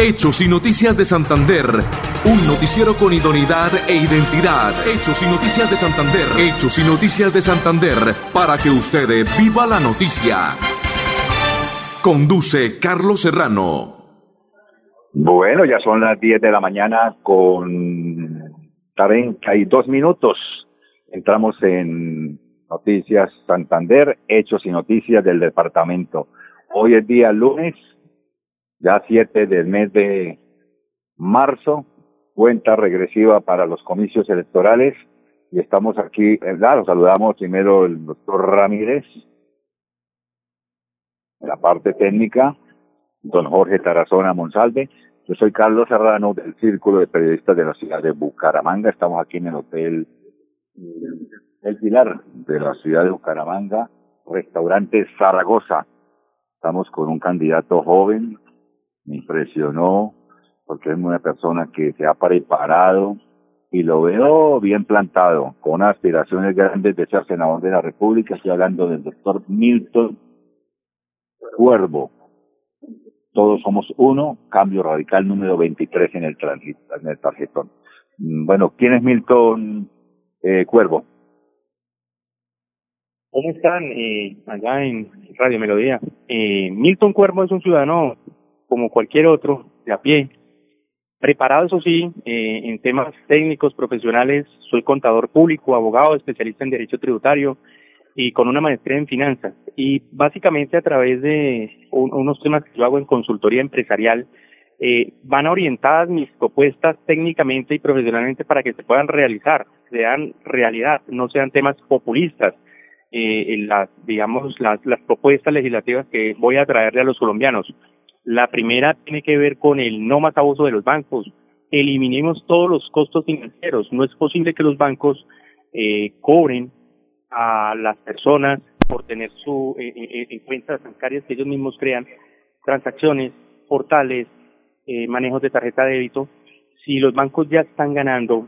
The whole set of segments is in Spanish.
Hechos y Noticias de Santander. Un noticiero con idoneidad e identidad. Hechos y Noticias de Santander. Hechos y Noticias de Santander. Para que usted viva la noticia. Conduce Carlos Serrano. Bueno, ya son las 10 de la mañana con 32 minutos. Entramos en Noticias Santander, Hechos y Noticias del Departamento. Hoy es día lunes, ya 7 del mes de marzo, cuenta regresiva para los comicios electorales. Y estamos aquí, ¿verdad? Los saludamos primero el doctor Ramírez, en la parte técnica, don Jorge Tarazona Monsalve. Yo soy Carlos Serrano del Círculo de Periodistas de la ciudad de Bucaramanga. Estamos aquí en el Hotel El Pilar de la ciudad de Bucaramanga, restaurante Zaragoza. Estamos con un candidato joven, me impresionó porque es una persona que se ha preparado y lo veo bien plantado, con aspiraciones grandes de ser senador de la República. Estoy hablando del doctor Milton Cuervo. Todos somos uno, cambio radical número 23 en el, en el tarjetón. Mm, bueno, ¿quién es Milton eh, Cuervo? ¿Cómo están eh, allá en Radio Melodía? Eh, Milton Cuervo es un ciudadano como cualquier otro, de a pie, preparado, eso sí, eh, en temas técnicos, profesionales, soy contador público, abogado, especialista en derecho tributario y con una maestría en finanzas. Y básicamente a través de unos temas que yo hago en consultoría empresarial, eh, van orientadas mis propuestas técnicamente y profesionalmente para que se puedan realizar, sean realidad, no sean temas populistas eh, en las, digamos, las, las propuestas legislativas que voy a traerle a los colombianos. La primera tiene que ver con el no más abuso de los bancos. Eliminemos todos los costos financieros. No es posible que los bancos eh, cobren a las personas por tener su eh, eh, en cuentas bancarias que ellos mismos crean, transacciones, portales, eh, manejos de tarjeta de débito. Si los bancos ya están ganando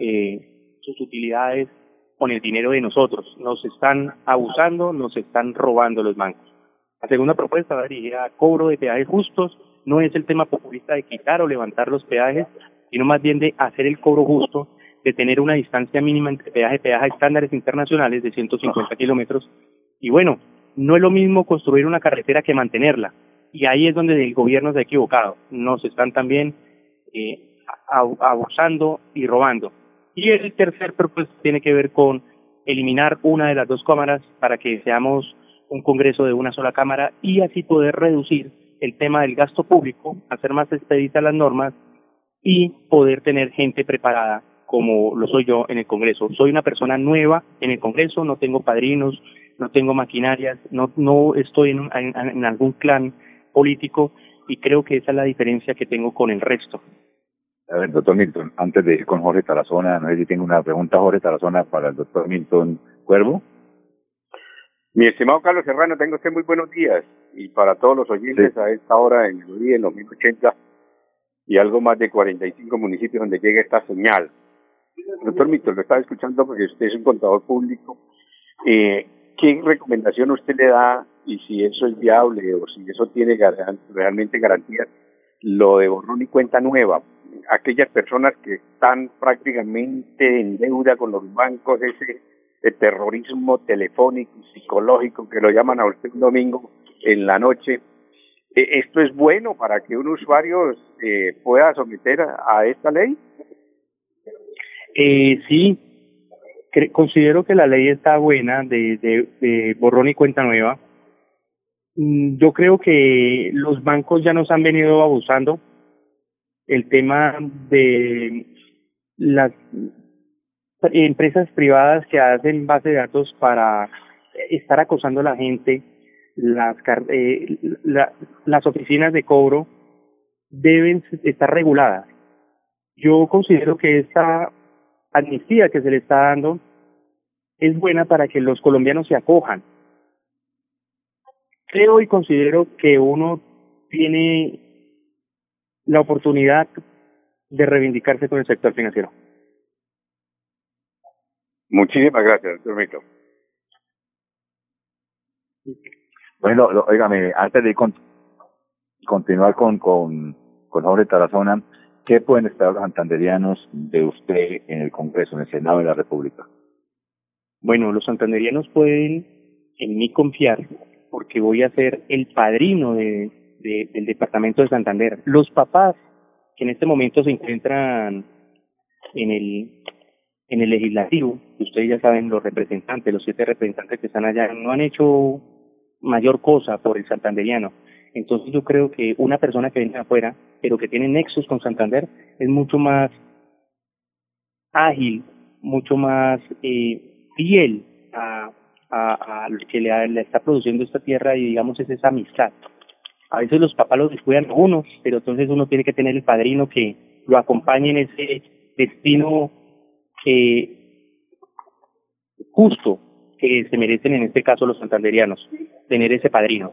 eh, sus utilidades con el dinero de nosotros. Nos están abusando, nos están robando los bancos. La segunda propuesta va dirigida a cobro de peajes justos. No es el tema populista de quitar o levantar los peajes, sino más bien de hacer el cobro justo, de tener una distancia mínima entre peaje y peaje estándares internacionales de 150 kilómetros. Y bueno, no es lo mismo construir una carretera que mantenerla. Y ahí es donde el gobierno se ha equivocado. Nos están también eh, abusando y robando. Y el tercer propuesto tiene que ver con eliminar una de las dos cámaras para que seamos un Congreso de una sola Cámara y así poder reducir el tema del gasto público, hacer más expeditas las normas y poder tener gente preparada como lo soy yo en el Congreso. Soy una persona nueva en el Congreso, no tengo padrinos, no tengo maquinarias, no, no estoy en, en, en algún clan político y creo que esa es la diferencia que tengo con el resto. A ver, doctor Milton, antes de ir con Jorge Tarazona, no sé si tengo una pregunta, Jorge Tarazona, para el doctor Milton Cuervo. Mi estimado Carlos Serrano, tengo usted muy buenos días y para todos los oyentes sí. a esta hora en el día, en los 1080 y algo más de 45 municipios donde llega esta señal. Doctor Milton, lo estaba escuchando porque usted es un contador público. Eh, ¿Qué recomendación usted le da y si eso es viable o si eso tiene gar realmente garantías, lo de borrón y cuenta nueva? aquellas personas que están prácticamente en deuda con los bancos, ese el terrorismo telefónico y psicológico que lo llaman a usted un domingo en la noche. Eh, ¿Esto es bueno para que un usuario eh, pueda someter a, a esta ley? Eh, sí, considero que la ley está buena de, de, de borrón y cuenta nueva. Mm, yo creo que los bancos ya nos han venido abusando el tema de las empresas privadas que hacen base de datos para estar acosando a la gente, las, eh, la, las oficinas de cobro deben estar reguladas. Yo considero que esta amnistía que se le está dando es buena para que los colombianos se acojan. Creo y considero que uno tiene la oportunidad de reivindicarse con el sector financiero. Muchísimas gracias, doctor Mito. Bueno, lo, oígame, antes de con, continuar con, con, con Jorge Tarazona, ¿qué pueden esperar los santanderianos de usted en el Congreso, en el Senado de la República? Bueno, los santanderianos pueden en mí confiar porque voy a ser el padrino de, del departamento de Santander. Los papás que en este momento se encuentran en el en el legislativo, ustedes ya saben, los representantes, los siete representantes que están allá, no han hecho mayor cosa por el santanderiano. Entonces yo creo que una persona que viene afuera, pero que tiene nexos con Santander, es mucho más ágil, mucho más eh, fiel a, a, lo que le, le, está produciendo esta tierra y digamos es esa amistad. A veces los papás los descuidan a uno, pero entonces uno tiene que tener el padrino que lo acompañe en ese destino justo que se merecen en este caso los santanderianos, tener ese padrino.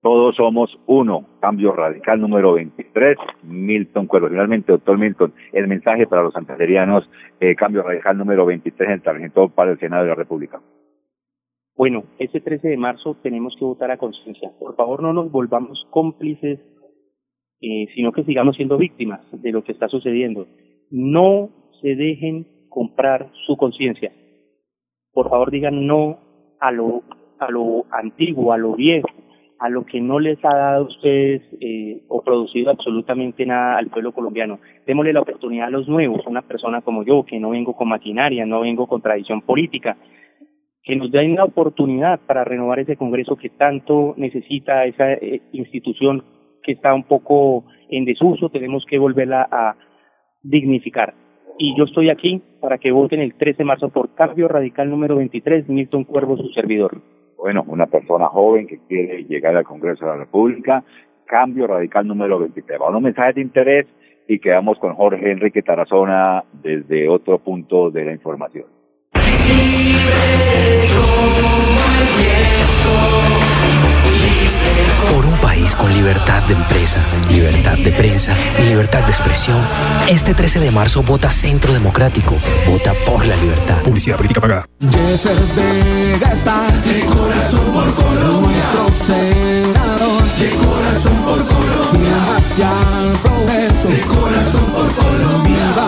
Todos somos uno, cambio radical número 23, Milton Cuervo. Finalmente, doctor Milton, el mensaje para los santanderianos, eh, cambio radical número 23 en el tarjeta para el Senado de la República. Bueno, ese 13 de marzo tenemos que votar a conciencia. Por favor, no nos volvamos cómplices, eh, sino que sigamos siendo víctimas de lo que está sucediendo. No se dejen comprar su conciencia. Por favor, digan no a lo, a lo antiguo, a lo viejo, a lo que no les ha dado a ustedes eh, o producido absolutamente nada al pueblo colombiano. Démosle la oportunidad a los nuevos, una persona como yo, que no vengo con maquinaria, no vengo con tradición política, que nos den la oportunidad para renovar ese Congreso que tanto necesita esa eh, institución que está un poco en desuso, tenemos que volverla a dignificar y yo estoy aquí para que voten el 13 de marzo por Cambio Radical número 23, Milton Cuervo, su servidor. Bueno, una persona joven que quiere llegar al Congreso de la República, Cambio Radical número 23. Va un mensaje de interés y quedamos con Jorge Enrique Tarazona desde otro punto de la información. Por un país con libertad de empresa, libertad de prensa y libertad de expresión, este 13 de marzo vota Centro Democrático. Vota por la libertad. Publicidad política pagada. Jeffer Vega está de corazón por Colombia. Nuestro senador de corazón por Colombia. al progreso de corazón por Colombia.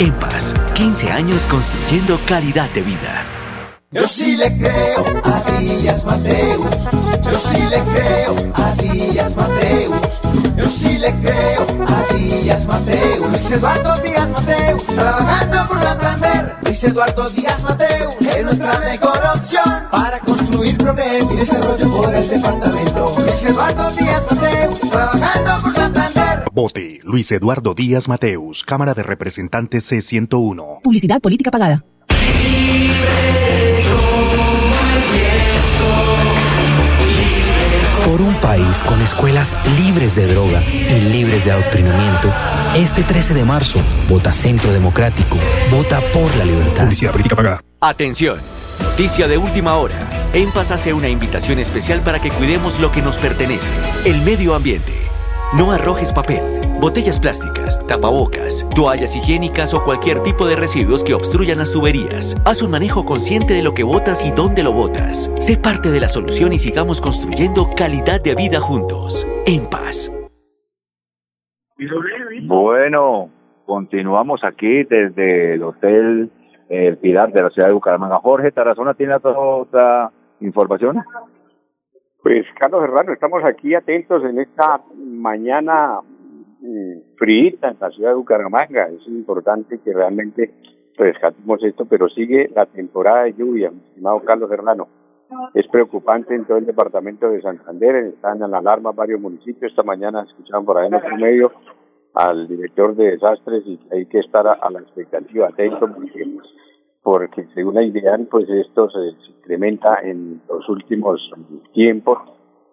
En paz, 15 años construyendo calidad de vida. Yo sí le creo a Díaz Mateus. Yo sí le creo a Díaz Mateus. Yo sí le creo a Díaz Mateus. Luis Eduardo Díaz Mateus. Trabajando por Santander. Luis Eduardo Díaz Mateus. Es nuestra mejor opción para construir progreso y desarrollo por el departamento. Luis Eduardo Díaz Mateus. Trabajando Luis Eduardo Díaz Mateus, Cámara de Representantes C101. Publicidad política pagada. Por un país con escuelas libres de droga y libres de adoctrinamiento, este 13 de marzo, vota Centro Democrático, vota por la libertad. Publicidad política pagada. Atención, noticia de última hora. En Paz hace una invitación especial para que cuidemos lo que nos pertenece, el medio ambiente. No arrojes papel, botellas plásticas, tapabocas, toallas higiénicas o cualquier tipo de residuos que obstruyan las tuberías. Haz un manejo consciente de lo que botas y dónde lo botas. Sé parte de la solución y sigamos construyendo calidad de vida juntos. En paz. Bueno, continuamos aquí desde el Hotel El Pilar de la ciudad de Bucaramanga. Jorge Tarazona, ¿tiene otra información? Pues Carlos Serrano, estamos aquí atentos en esta mañana mm, fríita en la ciudad de Bucaramanga. Es importante que realmente rescatemos esto, pero sigue la temporada de lluvia, mi estimado Carlos Serrano. Es preocupante en todo el departamento de Santander, están en la alarma varios municipios. Esta mañana escuchaban por ahí en otro medio al director de desastres y hay que estar a, la expectativa, atento, porque porque según la idea, pues esto se, incrementa en los últimos tiempos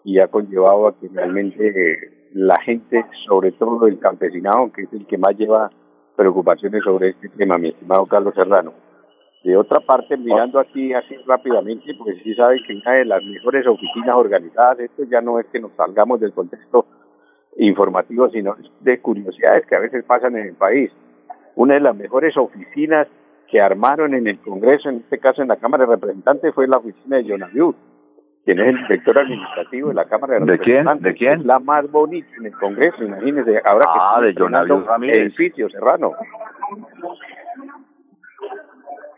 y ha conllevado a que realmente eh, la gente, sobre todo el campesinado, que es el que más lleva preocupaciones sobre este tema, mi estimado Carlos Serrano. De otra parte, mirando aquí así rápidamente, pues sí sabe que una de las mejores oficinas organizadas, esto ya no es que nos salgamos del contexto informativo, sino de curiosidades que a veces pasan en el país. Una de las mejores oficinas que armaron en el Congreso, en este caso en la Cámara de Representantes, fue la oficina de Jonaviud, quien es el director administrativo de la Cámara de Representantes. ¿De quién? ¿De quién? la más bonita en el Congreso, imagínese, ahora ah, que de Jonaviud Ramírez. edificio serrano.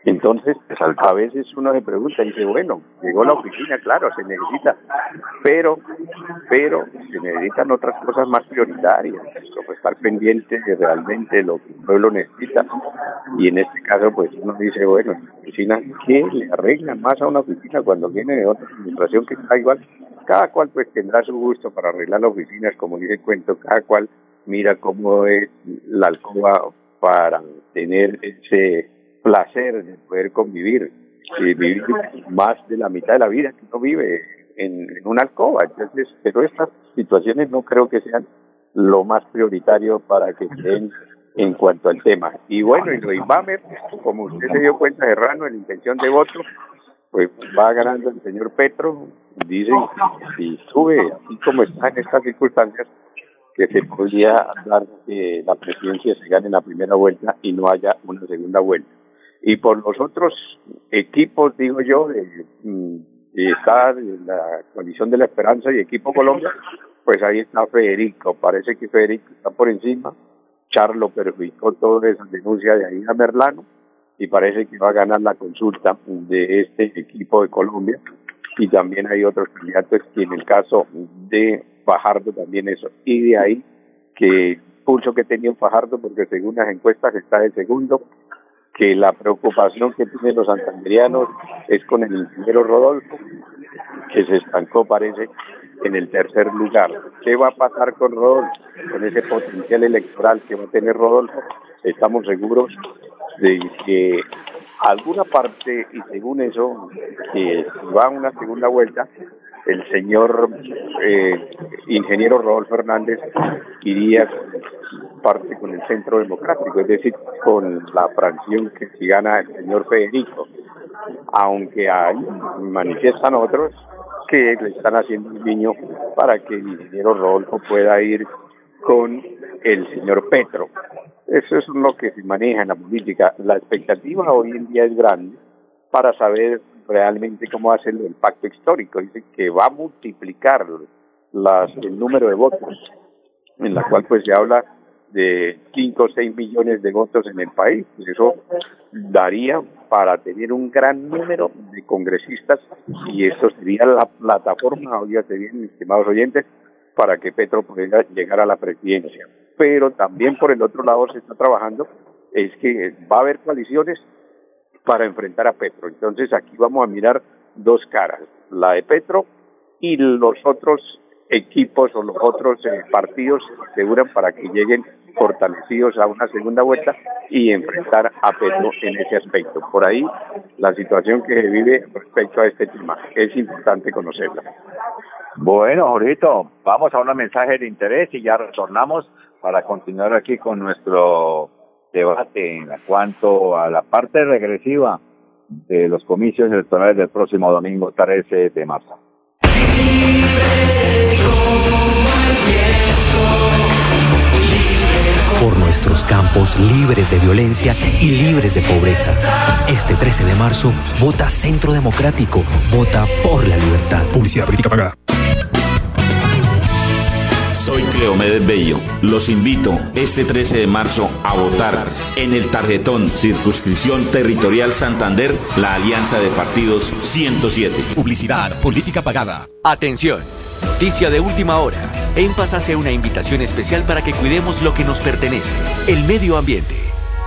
Entonces, a veces uno se pregunta y dice, bueno, llegó la oficina, claro, se necesita, pero, pero se necesitan otras cosas más prioritarias, como estar pendiente de realmente lo que el pueblo necesita. Y en este caso, pues uno dice, bueno, oficina, ¿qué le arreglan más a una oficina cuando viene de otra administración que está igual? Cada cual pues tendrá su gusto para arreglar las oficinas, como dice el cuento, cada cual mira cómo es la alcoba para tener ese placer de poder convivir y vivir más de la mitad de la vida que uno vive en, una alcoba. Entonces, pero estas situaciones no creo que sean lo más prioritario para que estén en cuanto al tema. Y bueno, y lo Inbamer, como usted se dio cuenta, Serrano, en intención de voto, pues va ganando el señor Petro. Dicen si sube, así como está en estas circunstancias, que se podría dar que la presidencia se gane en la primera vuelta y no haya una segunda vuelta. Y por los otros equipos, digo yo, de, mm, de en la coalición de la esperanza y equipo Colombia, pues ahí está Federico. Parece que Federico está por encima. Charlo perjudicó toda esa denuncia de Aida Merlano y parece que va a ganar la consulta de este equipo de Colombia. Y también hay otros candidatos que en el caso de Fajardo también eso. Y de ahí que pulso que tenía Fajardo, porque según las encuestas está de segundo, que la preocupación que tienen los santanderianos es con el ingeniero Rodolfo, que se estancó, parece, en el tercer lugar. ¿Qué va a pasar con Rodolfo? Con ese potencial electoral que va a tener Rodolfo, estamos seguros de que alguna parte, y según eso, que va a una segunda vuelta, el señor eh, ingeniero Rodolfo Hernández iría parte con el centro democrático, es decir, con la fracción que si gana el señor Federico, aunque hay, manifiestan otros que le están haciendo un niño para que el ingeniero Rodolfo pueda ir con el señor Petro. Eso es lo que se maneja en la política. La expectativa hoy en día es grande para saber realmente cómo hace el pacto histórico. Dice que va a multiplicar las, el número de votos, en la cual pues se habla de 5 o 6 millones de votos en el país. Eso daría para tener un gran número de congresistas y eso sería la plataforma, oígase bien, estimados oyentes, para que Petro pueda llegar a la presidencia. Pero también por el otro lado se está trabajando es que va a haber coaliciones para enfrentar a Petro. Entonces aquí vamos a mirar dos caras, la de Petro y los otros equipos o los otros eh, partidos aseguran para que lleguen fortalecidos a una segunda vuelta y enfrentar a Petro en ese aspecto. Por ahí la situación que se vive respecto a este tema es importante conocerla. Bueno, Jorito, vamos a un mensaje de interés y ya retornamos para continuar aquí con nuestro debate en cuanto a la parte regresiva de los comicios electorales del próximo domingo 13 de marzo. Por nuestros campos libres de violencia y libres de pobreza. Este 13 de marzo, vota Centro Democrático. Vota por la libertad. Publicidad política pagada. Soy Cleomedes Bello. Los invito este 13 de marzo a votar en el tarjetón Circunscripción Territorial Santander, la Alianza de Partidos 107. Publicidad, política pagada. Atención. Noticia de última hora. En Paz hace una invitación especial para que cuidemos lo que nos pertenece, el medio ambiente.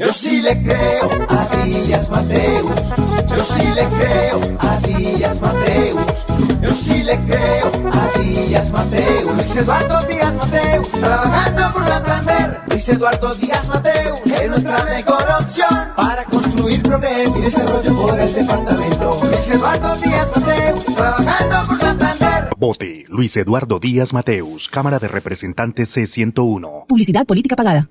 Yo sí le creo a Díaz Mateus. Yo sí le creo a Díaz Mateus. Yo sí le creo a Díaz Mateus. Luis Eduardo Díaz Mateus. Trabajando por Santander. Luis Eduardo Díaz Mateus. Es nuestra mejor opción para construir progreso y desarrollo por el departamento. Luis Eduardo Díaz Mateus. Trabajando por Santander. Vote Luis Eduardo Díaz Mateus, Cámara de Representantes C101. Publicidad política pagada.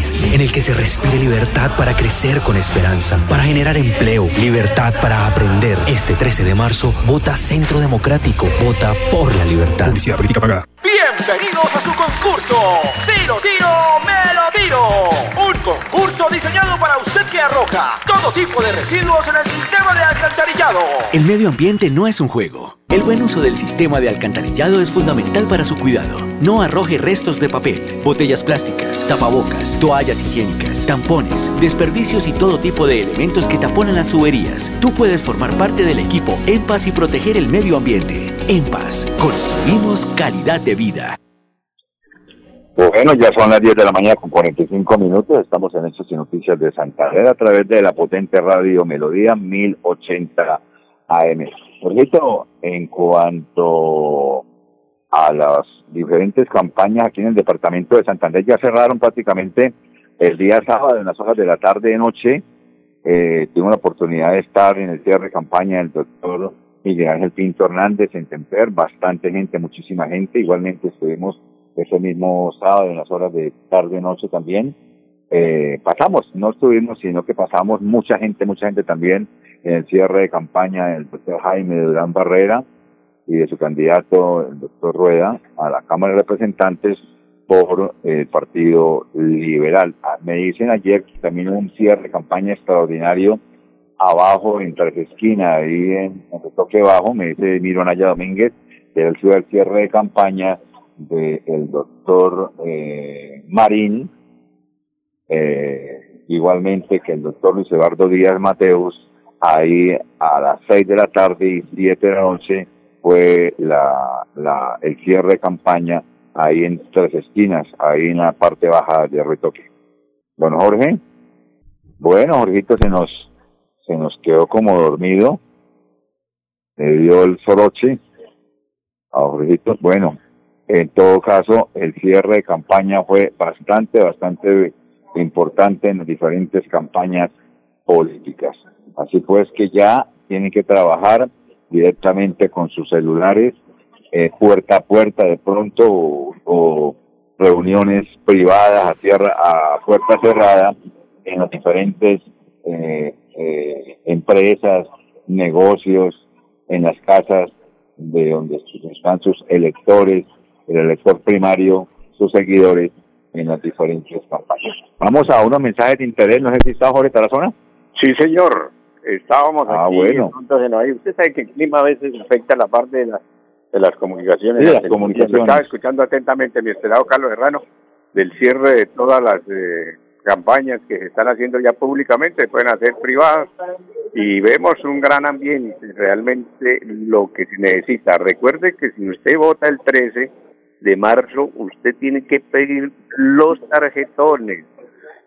País en el que se respire libertad para crecer con esperanza, para generar empleo, libertad para aprender. Este 13 de marzo, vota Centro Democrático, vota por la libertad. Publicidad política pagada. Bienvenidos a su concurso. Si lo tiro, me lo tiro. Un concurso diseñado para usted que arroja todo tipo de residuos en el sistema de alcantarillado. El medio ambiente no es un juego. El buen uso del sistema de alcantarillado es fundamental para su cuidado. No arroje restos de papel, botellas plásticas, tapabocas, toallas higiénicas, tampones, desperdicios y todo tipo de elementos que taponan las tuberías. Tú puedes formar parte del equipo En y proteger el medio ambiente. En Paz, construimos calidad de vida. Bueno, ya son las 10 de la mañana con 45 minutos. Estamos en Hechos y Noticias de Santander a través de la potente radio Melodía 1080 AM. Jorgito, en cuanto a las diferentes campañas aquí en el departamento de Santander, ya cerraron prácticamente el día sábado en las horas de la tarde noche. Eh, tuve la oportunidad de estar en el cierre de campaña del doctor Miguel Ángel Pinto Hernández en Temper, bastante gente, muchísima gente. Igualmente estuvimos ese mismo sábado en las horas de tarde noche también. Eh, pasamos, no estuvimos, sino que pasamos mucha gente, mucha gente también en el cierre de campaña del doctor Jaime Durán Barrera y de su candidato, el doctor Rueda, a la Cámara de Representantes por el Partido Liberal. Ah, Me dicen ayer que también hubo un cierre de campaña extraordinario abajo en Tres Esquina, ahí en, en Retoque Bajo, me dice Miro Naya Domínguez, que era el el cierre de campaña del doctor eh, Marín, eh, igualmente que el doctor Luis Eduardo Díaz Mateus, ahí a las seis de la tarde y siete de la noche fue la, la, el cierre de campaña ahí en Tres Esquinas, ahí en la parte baja de Retoque. Bueno, Jorge. Bueno, Jorgito se nos, se nos quedó como dormido. Le dio el soroche a Jorgito. Bueno, en todo caso, el cierre de campaña fue bastante, bastante importante en las diferentes campañas políticas. Así pues que ya tienen que trabajar directamente con sus celulares, eh, puerta a puerta de pronto, o, reuniones privadas a tierra, a puerta cerrada en las diferentes eh, eh, empresas, negocios, en las casas de donde están sus electores, el elector primario, sus seguidores en las diferentes campañas. Vamos a unos mensajes de interés, no sé si está Jorge Tarazona. Sí, señor. Estábamos Ah, aquí. bueno. entonces, no, usted sabe que el clima a veces afecta la parte de, la- de las comunicaciones. Sí, las Yo comunicaciones. Estaba escuchando atentamente mi estimado Carlos Herrano del cierre de todas las eh, campañas que se están haciendo ya públicamente, pueden hacer privadas y vemos un gran ambiente, realmente lo que se necesita. Recuerde que si usted vota el 13 de marzo, usted tiene que pedir los tarjetones.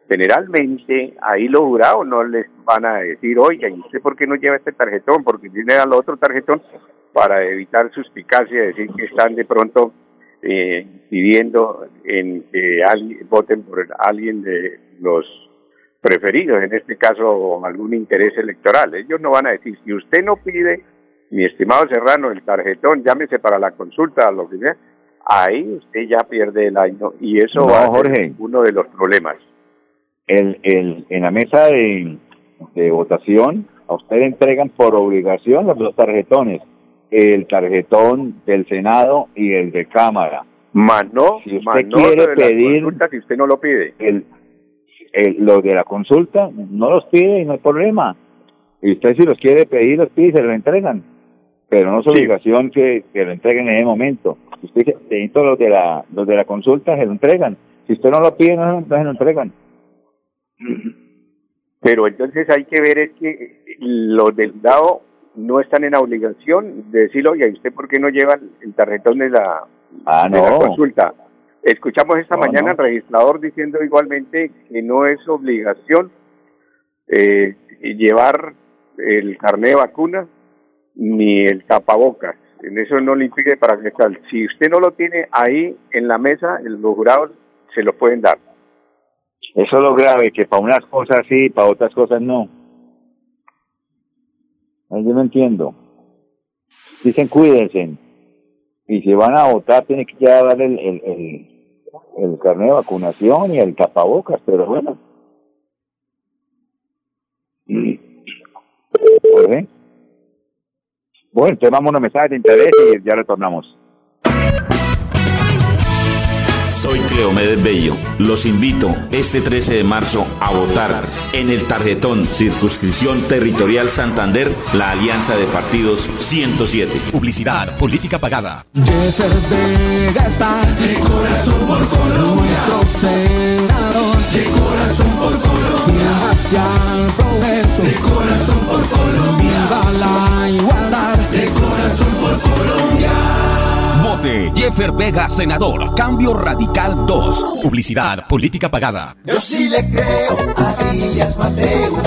Generalmente ahí los jurados no les van a decir, oiga, ¿y usted por qué no lleva este tarjetón? Porque tiene al otro tarjetón para evitar suspicacia, decir que están de pronto eh, pidiendo en que alguien, voten por alguien de los preferidos, en este caso algún interés electoral. Ellos no van a decir, si usted no pide, mi estimado Serrano, el tarjetón, llámese para la consulta, lo que sea, ahí usted ya pierde el año y eso No, va a ser Jorge. uno de los problemas. El, el, en la mesa de, de votación, a usted le entregan por obligación los dos tarjetones, el tarjetón del Senado y el de Cámara. Más no, Si usted no quiere de pedir- consultas si usted no lo pide. El, el, los de la consulta no los pide y no hay problema. Y usted si los quiere pedir, los pide y se los entregan. Pero no es Sí. obligación que, que lo entreguen en ese momento. Si usted dice, necesito los de la, los de la consulta, se lo entregan. Si usted no lo pide, no, no se lo entregan. Pero entonces hay que ver es que los del DAO no están en obligación de decir, oye, ¿y usted por qué no lleva el tarjetón de la, Ah, de la no. consulta? Escuchamos esta No, mañana no. al registrador diciendo igualmente que no es obligación eh, llevar el carnet de vacuna ni el tapabocas. En eso no le impide para que tal. Si usted no lo tiene ahí en la mesa, los jurados se lo pueden dar. Eso es lo grave, que para unas cosas sí, para otras cosas no. Yo no entiendo. Dicen cuídense. Y si van a votar, tienen que ya dar el, el, el, el carnet de vacunación y el tapabocas, pero bueno. Bueno, entonces vamos a unos mensajes de interés y ya retornamos. Soy Cleomedes Bello. Los invito este 13 de marzo a votar en el tarjetón Circunscripción Territorial Santander, la alianza de partidos 107. Publicidad, política pagada. Jeffer Vega está de corazón por Colombia. Nuestro senador de corazón por Colombia. Al progreso de corazón por Colombia. Jeffer Vega, senador. Cambio Radical 2. Publicidad, política pagada. Yo sí le creo a Díaz Mateus.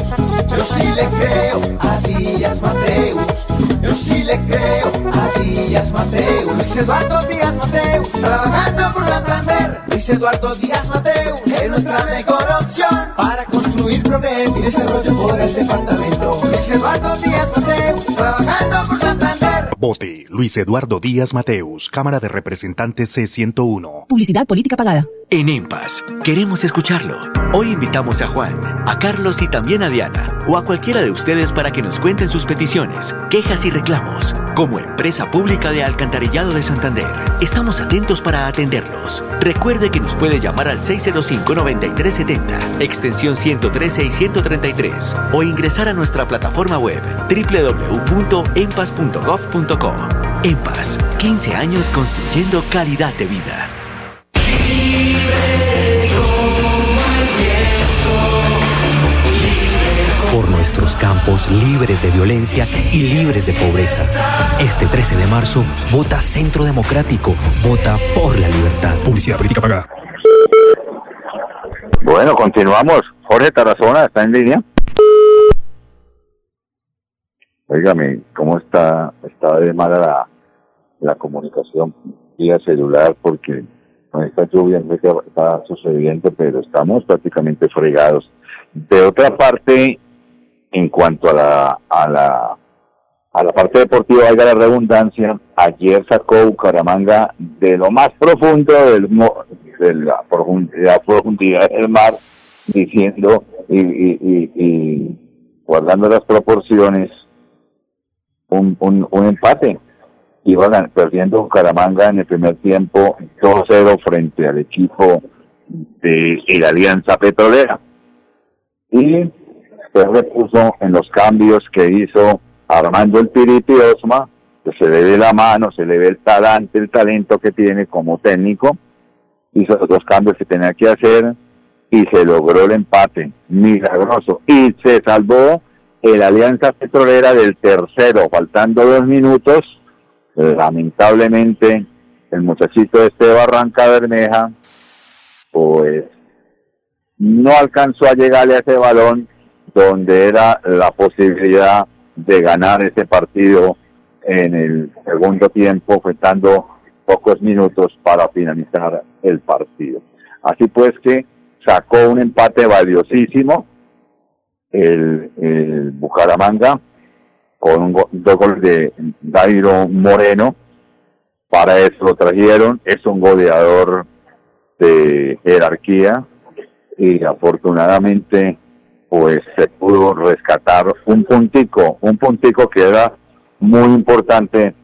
Yo sí le creo a Díaz Mateus. Yo sí le creo a Díaz Mateus. Luis Eduardo Díaz Mateus. Trabajando por Santander. Luis Eduardo Díaz Mateus. Es nuestra mejor opción para construir progreso y desarrollo por el departamento. Luis Eduardo Díaz Mateus. Trabajando Luis Eduardo Díaz Mateus, Cámara de Representantes C101. Publicidad política pagada. En EMPAS, queremos escucharlo. Hoy invitamos a Juan, a Carlos y también a Diana, o a cualquiera de ustedes para que nos cuenten sus peticiones, quejas y reclamos. Como empresa pública de Alcantarillado de Santander, estamos atentos para atenderlos. Recuerde que nos puede llamar al 605-9370, extensión 113 y 133, o ingresar a nuestra plataforma web www.empas.gov.co. EMPAS, 15 años construyendo calidad de vida. Nuestros campos libres de violencia y libres de pobreza. Este 13 de marzo, vota Centro Democrático. Vota por la libertad. Publicidad política pagada. Bueno, continuamos. Jorge Tarazona está en línea. Óigame, ¿cómo está, está de mala la, la comunicación vía celular? Porque con esta lluvia no sé qué está sucediendo, pero estamos prácticamente fregados. De otra parte, en cuanto a la, a la, a la parte deportiva, valga la redundancia, ayer sacó Bucaramanga de lo más profundo del, de la profundidad, del mar, diciendo y, y, y, guardando las proporciones, un, un, un empate. Iba gan- perdiendo Bucaramanga en el primer tiempo 2-0 frente al equipo de la Alianza Petrolera. Y se repuso en los cambios que hizo Armando el Piriti Osma, que se le ve la mano, se le ve el talante, el talento que tiene como técnico, hizo los dos cambios que tenía que hacer y se logró el empate, milagroso, y se salvó el Alianza Petrolera del tercero, faltando dos minutos, lamentablemente el muchachito este Barranca Bermeja, pues no alcanzó a llegarle a ese balón donde era la posibilidad de ganar ese partido en el segundo tiempo, faltando pocos minutos para finalizar el partido. Así pues que sacó un empate valiosísimo el, el Bucaramanga con un go- dos goles de Dairo Moreno. Para eso lo trajeron. Es un goleador de jerarquía y afortunadamente pues se pudo rescatar un puntico, un puntico que era muy importante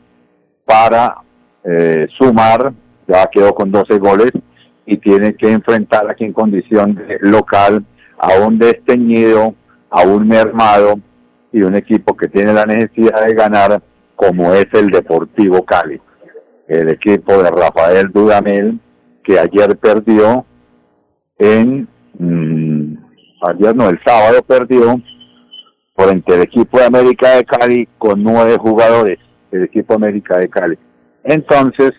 para eh, sumar, ya quedó con 12 goles y tiene que enfrentar aquí en condición local a un desteñido, a un mermado y un equipo que tiene la necesidad de ganar como es el Deportivo Cali. El equipo de Rafael Dudamel que ayer perdió en mm, el sábado perdió frente al equipo de América de Cali con nueve jugadores, el equipo América de Cali. Entonces,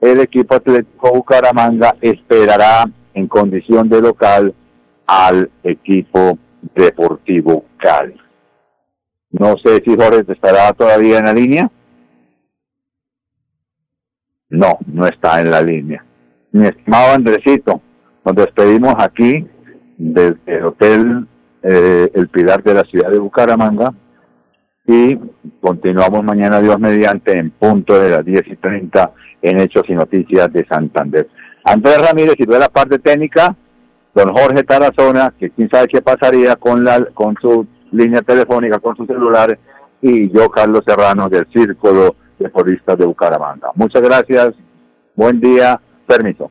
el equipo Atlético Bucaramanga esperará en condición de local al equipo Deportivo Cali. No sé si Jorge estará todavía en la línea. No, no está en la línea. Mi estimado Andresito, nos despedimos aquí desde el Hotel eh, El Pilar de la ciudad de Bucaramanga y continuamos mañana, Dios mediante, en punto de las 10 y 30 en Hechos y Noticias de Santander. Andrés Ramírez y de la parte técnica, don Jorge Tarazona, que quién sabe qué pasaría con, la, con su línea telefónica, con su celular, y yo, Carlos Serrano, del Círculo de Polistas de Bucaramanga. Muchas gracias, buen día, permiso.